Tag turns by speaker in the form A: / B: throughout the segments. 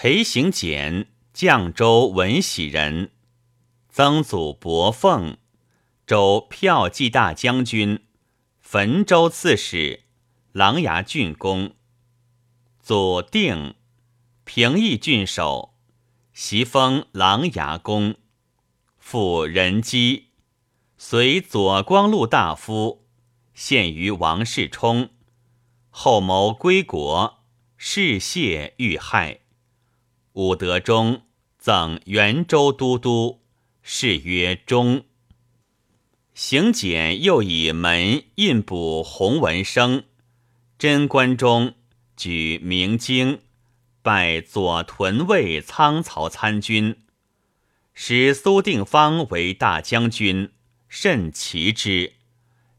A: 裴行俭，绛州闻喜人，曾祖伯凤，州骠骑大将军，汾州刺史，琅琊郡公。祖定，平邑郡守，袭封琅琊公。父仁基，随左光禄大夫，献于王世充。后谋归国，事谢遇害。武德中赠元州都督，谥曰忠。行检又以门印补弘文生，贞观中举明经，拜左屯卫仓曹参军，使苏定方为大将军，甚奇之。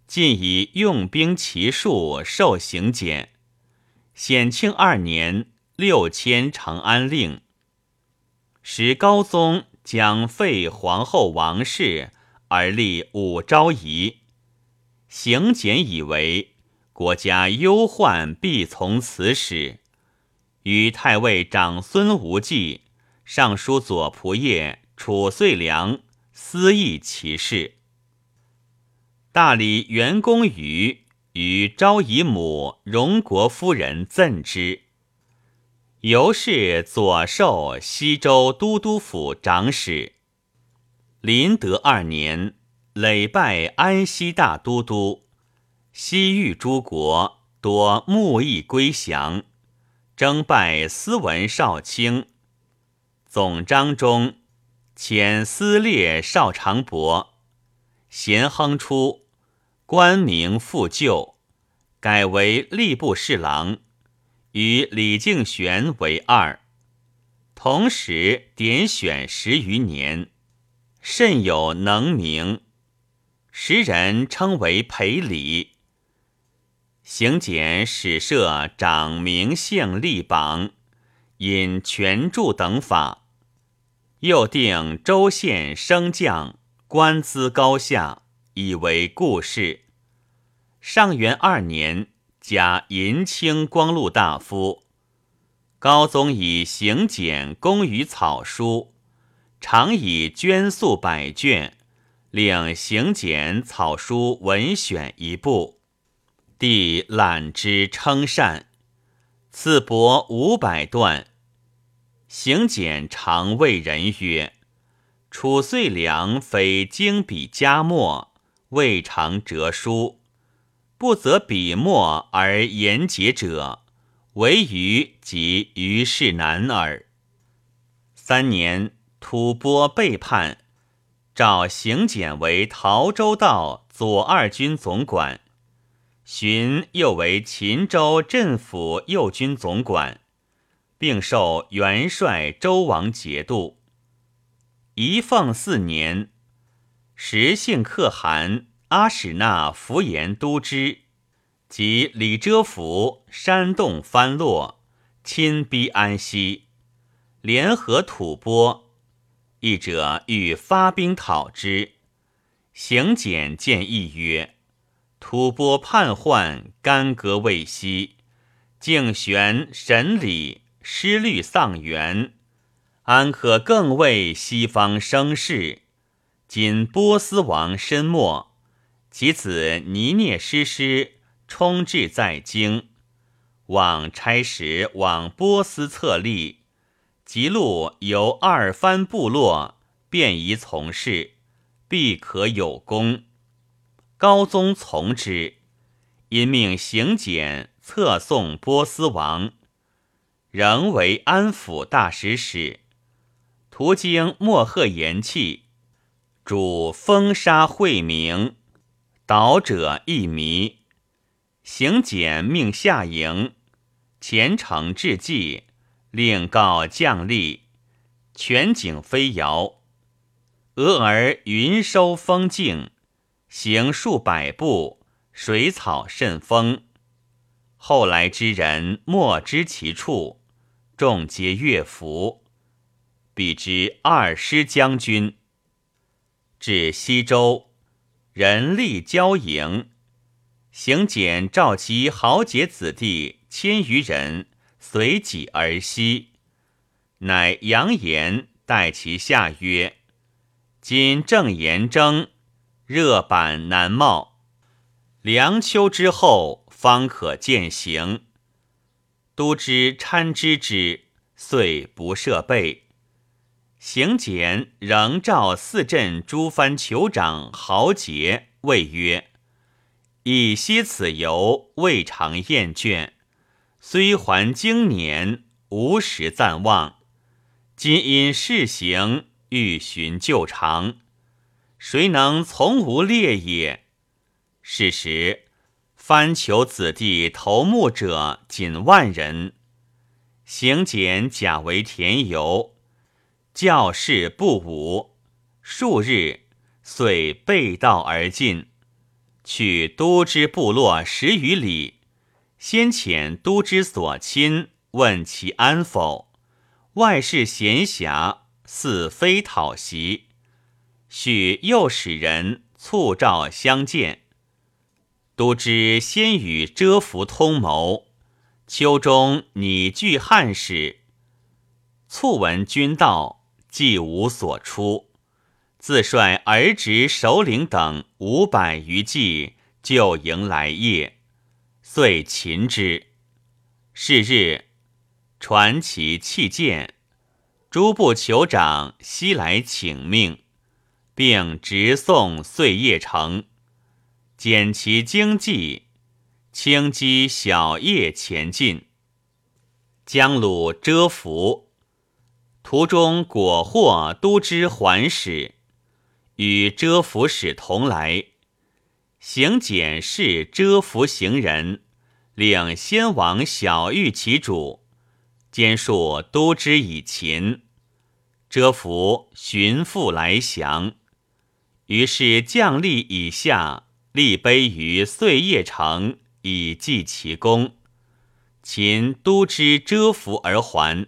A: 尽以用兵骑术受行检。显庆二年，六迁长安令。时高宗将废皇后王氏，而立武昭仪。行简以为国家忧患，必从此始。与太尉长孙无忌、尚书左仆射褚遂良私议其事。大理元公瑜与昭仪母荣国夫人赠之，由是左授西州都督府长史。麟德二年，累拜安西大都督。西域诸国多慕义归降，征拜司文少卿。总章中遣司列少长伯。咸亨初，官名复旧，改为吏部侍郎，与李敬玄为二，同时点选十余年，甚有能名，时人称为裴礼。行简始设长名姓立榜，引权著等法，又定州县升降。官资高下，以为故事。上元二年，加银青光禄大夫。高宗以行简工于草书，常以绢素百卷，令行简草书文选一部，帝览之称善，赐帛五百段。行简常谓人曰。楚遂良非精笔佳墨，未尝折书；不择笔墨而言节者，唯余及于世难耳。三年，吐蕃背叛，召行简为陶州道左二军总管，荀又为秦州镇抚右军总管，并受元帅、周王节度。仪凤四年，时幸可汗阿史那福言都知，及李遮伏煽动藩落，亲逼安西，联合吐蕃，一者欲发兵讨之。行简建议曰：“吐蕃叛患，干戈未息，敬玄神理，失律丧元。”安可更为西方生事？今波斯王身没，其子尼涅师师充至在京，往差使往波斯策立，即路由二藩部落，便宜从事，必可有功。高宗从之，因命行简册送波斯王，仍为安抚大使使。途经莫贺延气，主封杀惠明，导者一迷。行简命下营，前程至济，令告将吏，全景飞摇。俄而云收风静，行数百步，水草甚丰。后来之人莫知其处，众皆悦服。比之二师将军，至西周，人力交营，行简召其豪杰子弟千余人，随己而西。乃扬言待其下曰：“今正言征，热板难冒，凉秋之后方可践行。”都知参知之，遂不设备。行简仍召四镇诸藩酋长豪杰，谓曰：“以昔此游，未尝厌倦。虽还经年，无时暂忘。今因事行，欲寻旧常。谁能从无列也？”是时，藩酋子弟头目者仅万人。行简假为田游。教士不武，数日，遂背道而进，去都之部落十余里。先遣都之所亲问其安否，外事闲暇，似非讨袭。许又使人促召相见。都知先与遮伏通谋，秋中拟据汉使，促闻君到。既无所出，自率儿侄首领等五百余骑就迎来夜，遂擒之。是日，传其弃剑，诸部酋长悉来请命，并直送岁业城，减其经济，轻击小叶前进，将鲁遮伏。途中果获都知还使，与遮伏使同来，行检是遮伏行人，领先王小玉其主，兼述都知以秦。遮伏寻父来降，于是将吏以下立碑于岁业城，以记其功。秦都知遮伏而还。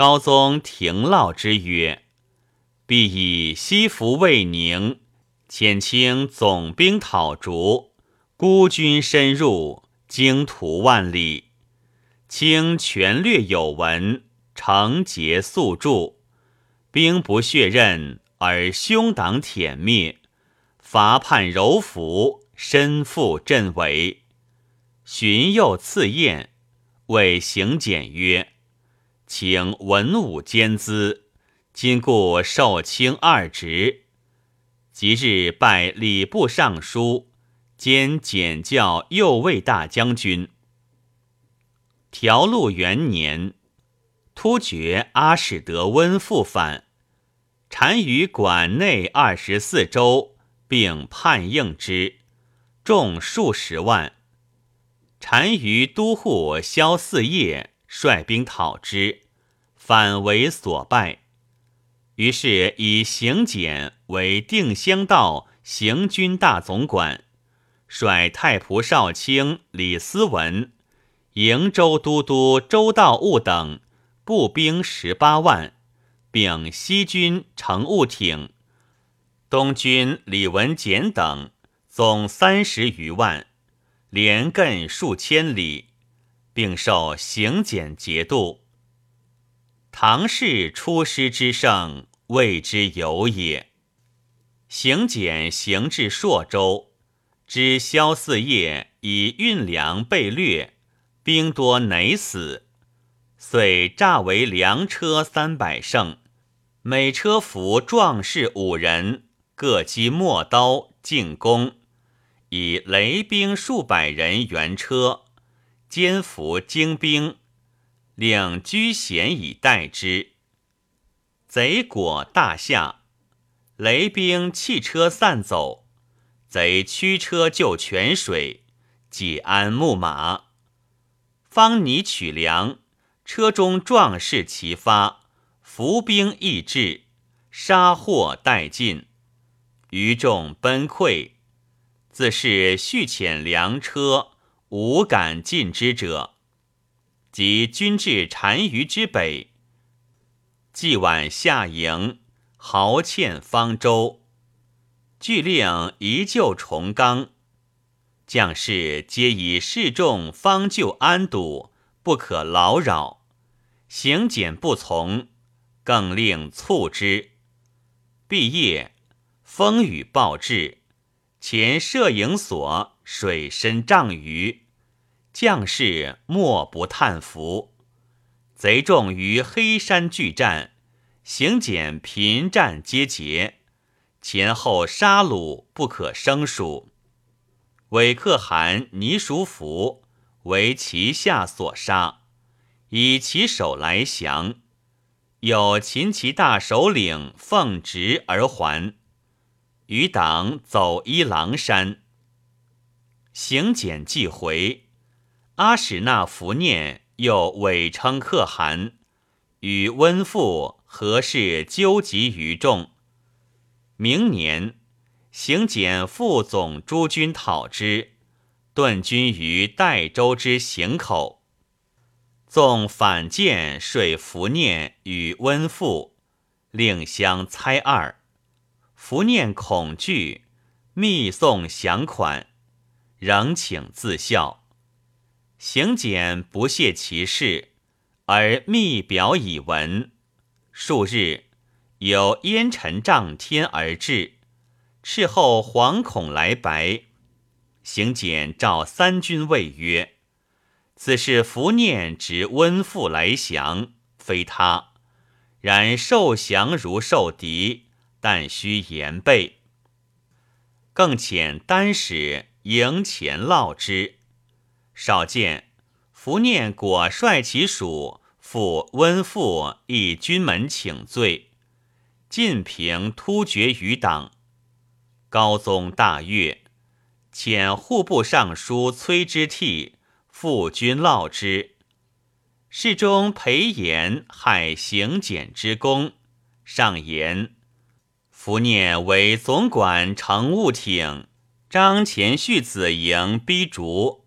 A: 高宗廷烙之曰：“必以西服未宁，遣清总兵讨逐，孤军深入，经途万里。清权略有闻，成节速助，兵不血刃，而凶党殄灭，伐叛柔服，身负阵围。荀又赐宴，谓行简曰。”请文武兼资，今故受卿二职。即日拜礼部尚书，兼检校右卫大将军。条路元年，突厥阿史德温复返，单于管内二十四州，并叛应之，众数十万。单于都护萧四业。率兵讨之，反为所败。于是以行简为定襄道行军大总管，率太仆少卿李思文、瀛州都督周道务等步兵十八万，并西军乘务艇，东军李文简等总三十余万，连亘数千里。并受行简节度。唐氏出师之盛，谓之有也。行简行至朔州，知萧四业以运粮被掠，兵多馁死，遂诈为粮车三百乘，每车服壮士五人，各击陌刀进攻，以雷兵数百人援车。肩服精兵，领居险以待之。贼果大下，雷兵弃车散走，贼驱车就泉水，解鞍牧马。方拟取粮，车中壮士齐发，伏兵亦至，杀获殆尽，余众崩溃，自是续遣粮车。无敢进之者，即军至单于之北，既晚下营，豪欠方舟，俱令移就重冈。将士皆以示众方就安堵，不可劳扰。行检不从，更令促之。毕业，风雨暴至，前摄影所水深丈余，将士莫不叹服。贼众于黑山拒战，行检频战皆捷，前后杀戮不可胜数。韦可汗、倪叔福为其下所杀，以其首来降。有秦齐大首领奉职而还，余党走一狼山。行简既回，阿史那福念又伪称可汗，与温父何事纠集于众。明年。行检副总诸军讨之，顿军于代州之行口。纵反见说伏念与温父，令相猜二。伏念恐惧，密送降款，仍请自效。行检不屑其事，而密表以闻。数日，有烟尘涨天而至。事后惶恐来白，行简召三军谓曰：“此是伏念执温父来降，非他。然受降如受敌，但须严备。更遣单使迎前烙之。少见伏念果率其属赴温父以军门请罪，晋平突厥余党。”高宗大悦，遣户部尚书崔之悌赴军烙之。侍中裴炎害行检之功，上言：伏念为总管乘务艇，张前续子营逼逐，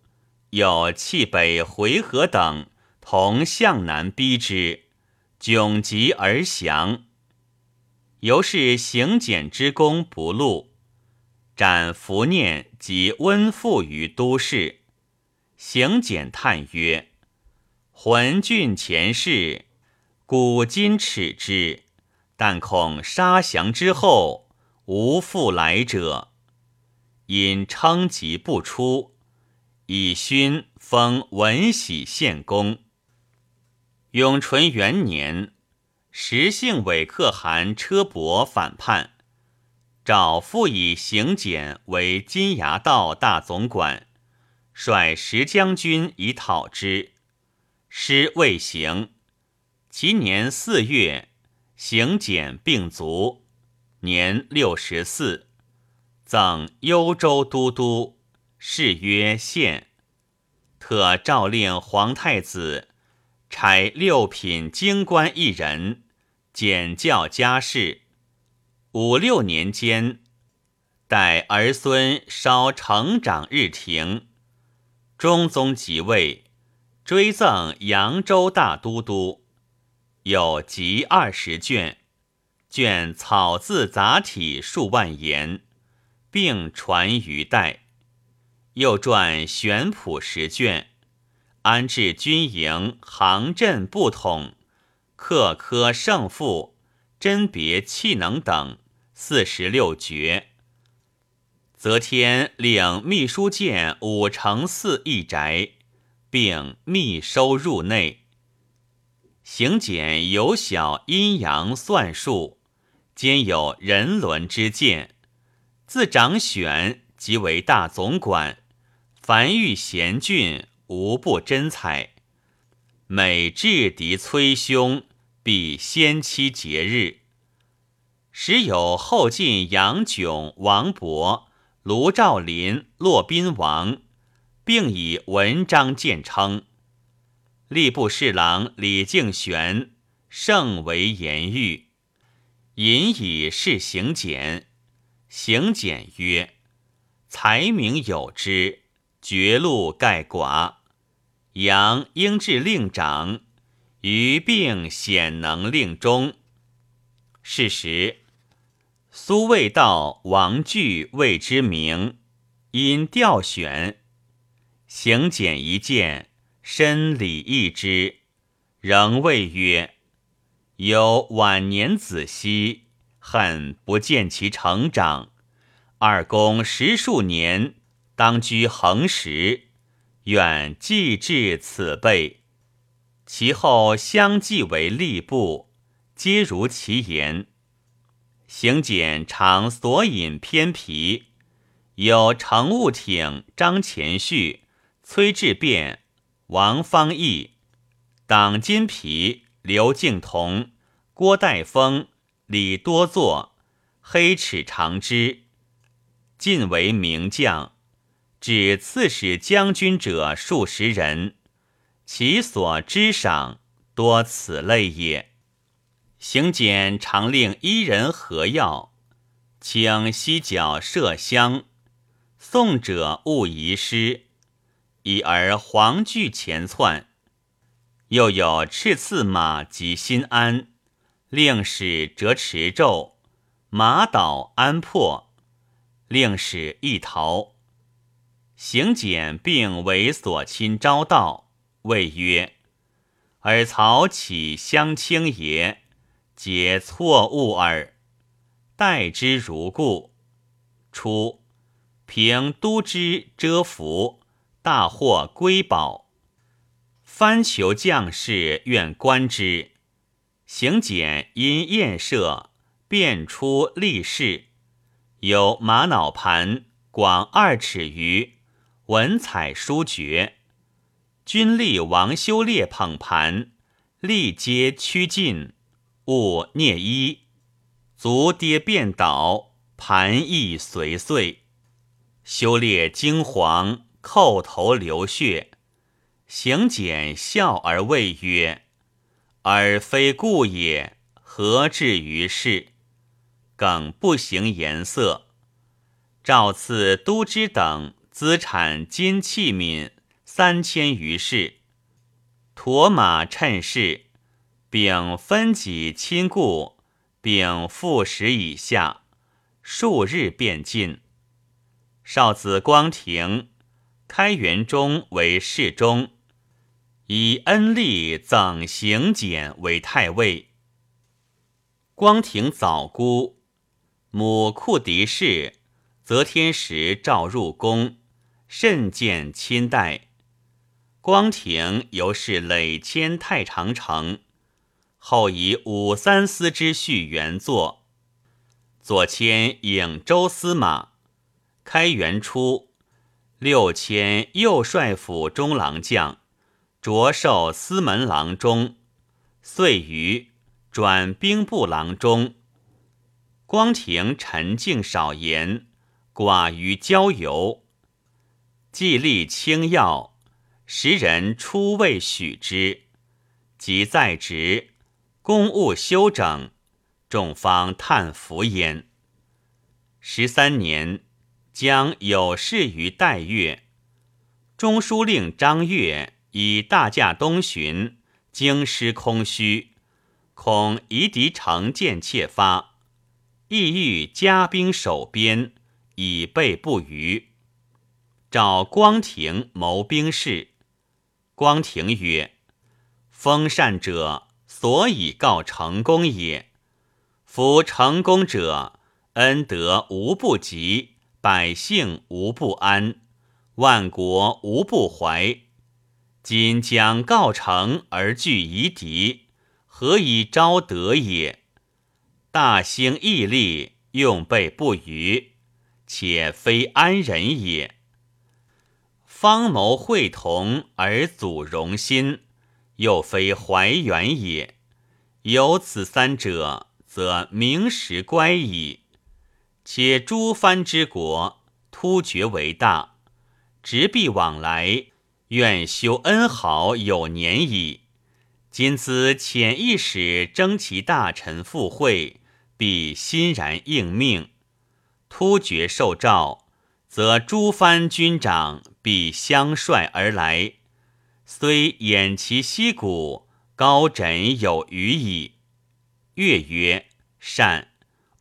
A: 有弃北回纥等同向南逼之，窘急而降。由是行检之功不露。斩伏念及温父于都市，行简叹曰：“浑郡前世，古今耻之，但恐杀降之后，无复来者。因称疾不出，以勋封文喜献公。永淳元年，时姓韦可汗车伯反叛。”诏复以行简为金牙道大总管，率十将军以讨之，师未行。其年四月，行简病卒，年六十四，赠幽州都督，谥曰献。特诏令皇太子差六品京官一人，简教家事。五六年间，待儿孙稍成长日停，中宗即位，追赠扬州大都督，有集二十卷，卷草字杂体数万言，并传于代。又撰玄谱十卷，安置军营、行阵、不统、克科胜负、甄别气能等。四十六绝，则天领秘书监五乘四一宅，并密收入内。行简有小阴阳算术，兼有人伦之见。自长选即为大总管，凡遇贤俊，无不真采。每制敌催凶，必先期节日。时有后晋杨炯、王勃、卢照邻、骆宾王，并以文章见称。吏部侍郎李敬玄甚为言喻，引以示行简。行简曰：“才名有之，绝路盖寡。杨应至令长，余并显能令中。”是时。苏味道王惧谓之名，因调选，行简一见，深礼义之，仍谓曰：“有晚年子息，恨不见其成长。二公十数年，当居横时，愿继至此辈。其后相继为吏部，皆如其言。行简常所引偏僻，有乘务挺张前绪、崔志变、王方义。”党金皮、刘敬同、郭代峰、李多作、黑齿长之，尽为名将。指刺史将军者数十人，其所知赏多此类也。行简常令一人合药，请犀角麝香，送者勿遗失，已而黄具前窜。又有赤刺马及新安，令使折持胄，马倒安破，令使一逃。行简并为所亲招道，谓曰：“尔曹岂相轻也？皆错误耳。待之如故。初，凭都之遮伏，大获瑰宝。”藩求将士愿观之，行简因宴射，便出立事，有玛瑙盘，广二尺余，文采书绝。君力王修烈捧盘，力皆趋近，勿聂衣，足跌便倒，盘亦随碎。修烈惊惶，叩头流血。行简笑而谓曰：“而非故也，何至于是？”耿不行颜色。诏赐都知等资产金器皿三千余事，驮马趁势，并分己亲故，并副使以下，数日便尽。少子光庭，开元中为侍中。以恩利赠行简为太尉。光庭早孤，母库狄氏，则天时召入宫，甚见亲待。光庭由是累迁太常丞，后以武三司之序原作，左迁颍州司马。开元初，六迁右帅府中郎将。着授司门郎中，遂于转兵部郎中。光庭沉静少言，寡于交游。既立清要，时人初未许之。即在职，公务修整，众方叹服焉。十三年，将有事于代月，中书令张悦。以大驾东巡，京师空虚，恐夷狄乘舰窃发，意欲加兵守边，以备不虞。召光庭谋兵事。光庭曰：“封禅者，所以告成功也。夫成功者，恩德无不及，百姓无不安，万国无不怀。”今将告成而拒夷狄，何以招德也？大兴义利，用备不虞，且非安人也。方谋会同而阻荣心，又非怀远也。有此三者，则名实乖矣。且诸藩之国，突厥为大，直必往来。愿修恩好有年矣，今兹遣一使征其大臣赴会，必欣然应命。突厥受诏，则诸藩军长必相率而来，虽掩其息鼓，高枕有余矣。越曰：“善，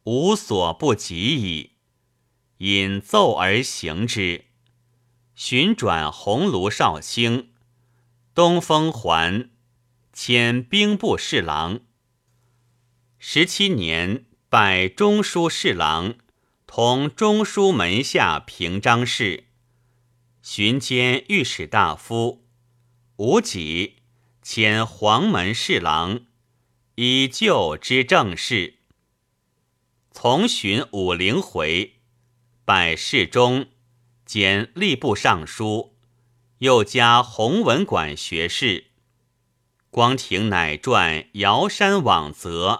A: 无所不及矣。”引奏而行之。寻转鸿胪少卿，东风还，迁兵部侍郎。十七年，拜中书侍郎，同中书门下平章事，巡兼御史大夫。吴己迁黄门侍郎，以旧之政事。从巡武陵回，拜侍中，兼吏部尚书，又加弘文馆学士。光庭乃撰《尧山往则》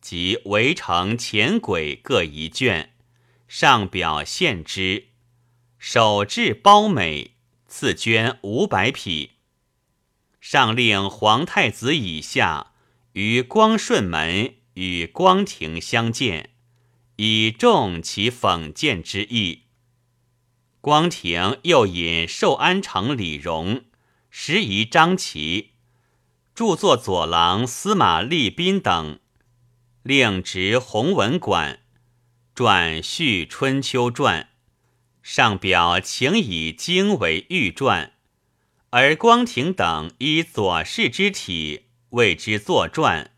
A: 及《围城前轨》各一卷，上表献之，手制褒美，赐绢五百匹。上令皇太子以下于光顺门与光庭相见，以重其讽谏之意。光庭又引寿安城李荣、时宜张琦，著作左郎司马立宾等，令执弘文馆，撰《续春秋传》，上表请以经为御传。而光庭等依左氏之体为之作传，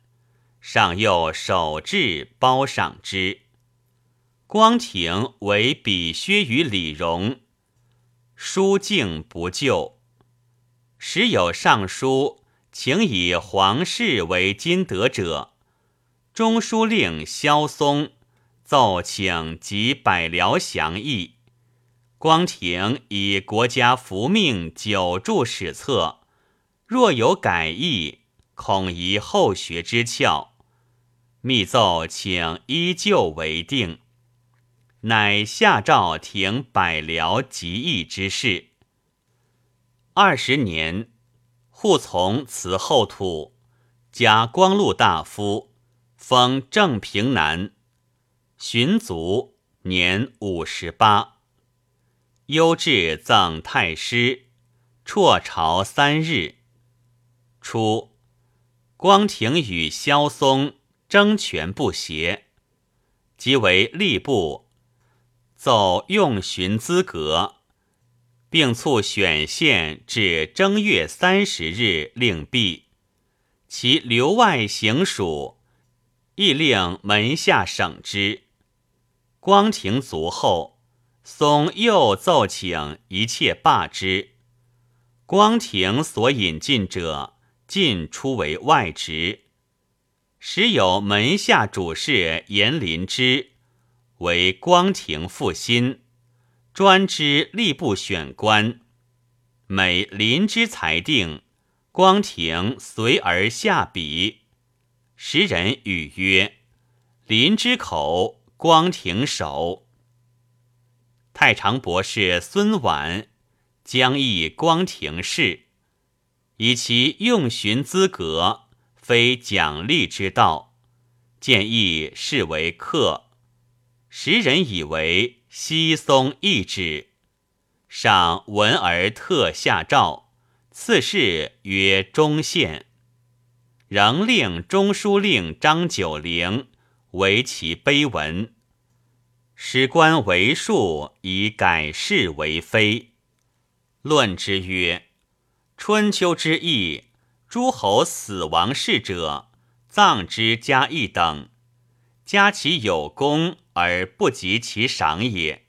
A: 上又手制褒赏之。光庭为比削于李荣，书敬不就。时有尚书请以皇室为金德者，中书令萧嵩奏请及百僚详议。光庭以国家福命久著史册，若有改意，恐疑后学之窍。密奏请依旧为定，乃下诏停百僚及议之事。二十年，护从辞后土，加光禄大夫，封正平南巡卒，年五十八。优至赠太师，辍朝三日。初，光庭与萧嵩争权不协，即为吏部奏用巡资格，并促选县至正月三十日令毕。其留外行署，亦令门下省之。光庭卒后。松又奏请一切罢之。光庭所引进者，尽出为外职。时有门下主事严林之，为光庭复心，专知吏部选官。每林之裁定，光庭随而下笔。时人语曰：“林之口，光庭手。”太常博士孙琬将议光庭事，以其用寻资格非奖励之道，建议视为客。时人以为稀松易止，上闻而特下诏，赐谥曰忠献，仍令中书令张九龄为其碑文。史官为数以改谥为非，论之曰：春秋之义，诸侯死亡事者，葬之加义等，加其有功而不及其赏也。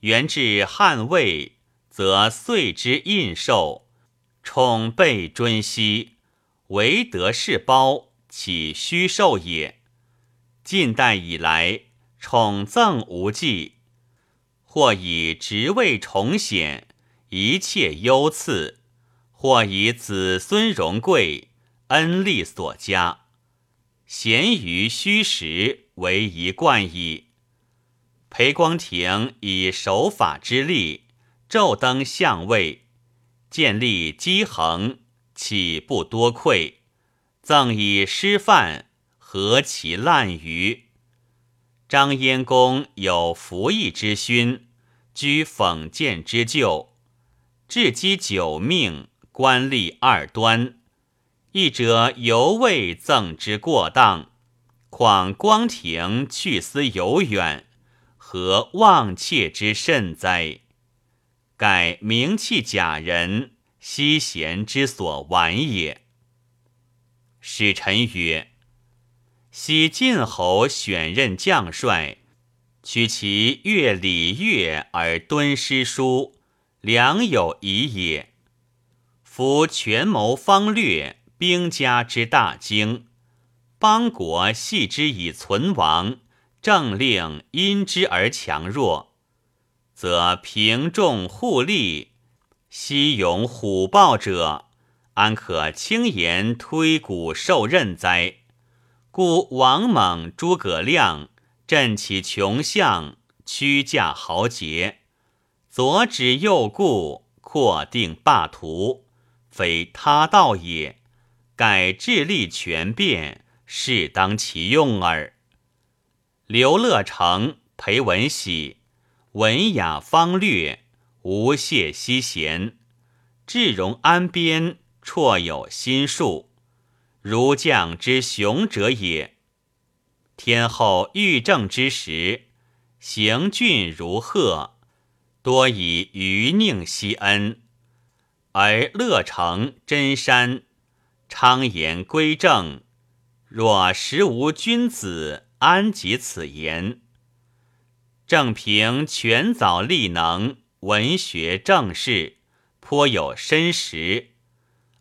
A: 元至汉魏，则岁之印绶，宠备尊熙，唯得是褒，岂虚受也？近代以来。宠赠无忌，或以职位崇显，一切优赐；或以子孙荣贵，恩利所加，咸于虚实，为一贯矣。裴光庭以守法之力，骤登相位，建立基衡，岂不多愧？赠以师范，何其滥竽！张燕公有服役之勋，居讽谏之咎，至积九命，官吏二端。一者犹未赠之过当，况光庭去思犹远，何忘切之甚哉？盖名弃假人，惜贤之所玩也。使臣曰：“昔晋侯选任将帅，取其乐礼乐而敦诗书，良有疑也。夫权谋方略，兵家之大经，邦国系之以存亡，政令因之而强弱，则平众互利，西勇虎豹者。”安可轻言推古受任哉？故王猛、诸葛亮振起穷相，屈驾豪杰，左指右顾，扩定霸图，非他道也。改智力权变，适当其用耳。刘乐成、裴文喜，文雅方略，无懈惜贤，智容安边。绰有心术，如将之雄者也。天后欲政之时，行峻如鹤，多以余宁惜恩；而乐成真山，昌言归正，若实无君子，安及此言？正平全早立能，文学正事，颇有深识。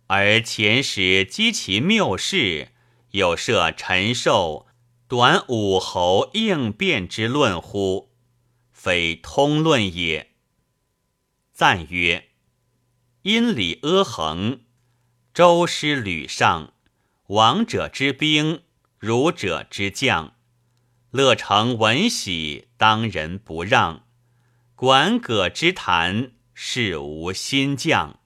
A: 而前史积其谬事，有设陈寿、短武侯应变之论乎？非通论也。赞曰：因礼阿衡，周师吕尚，王者之兵，儒者之将。乐成闻喜，当仁不让；管葛之谈，是无新将。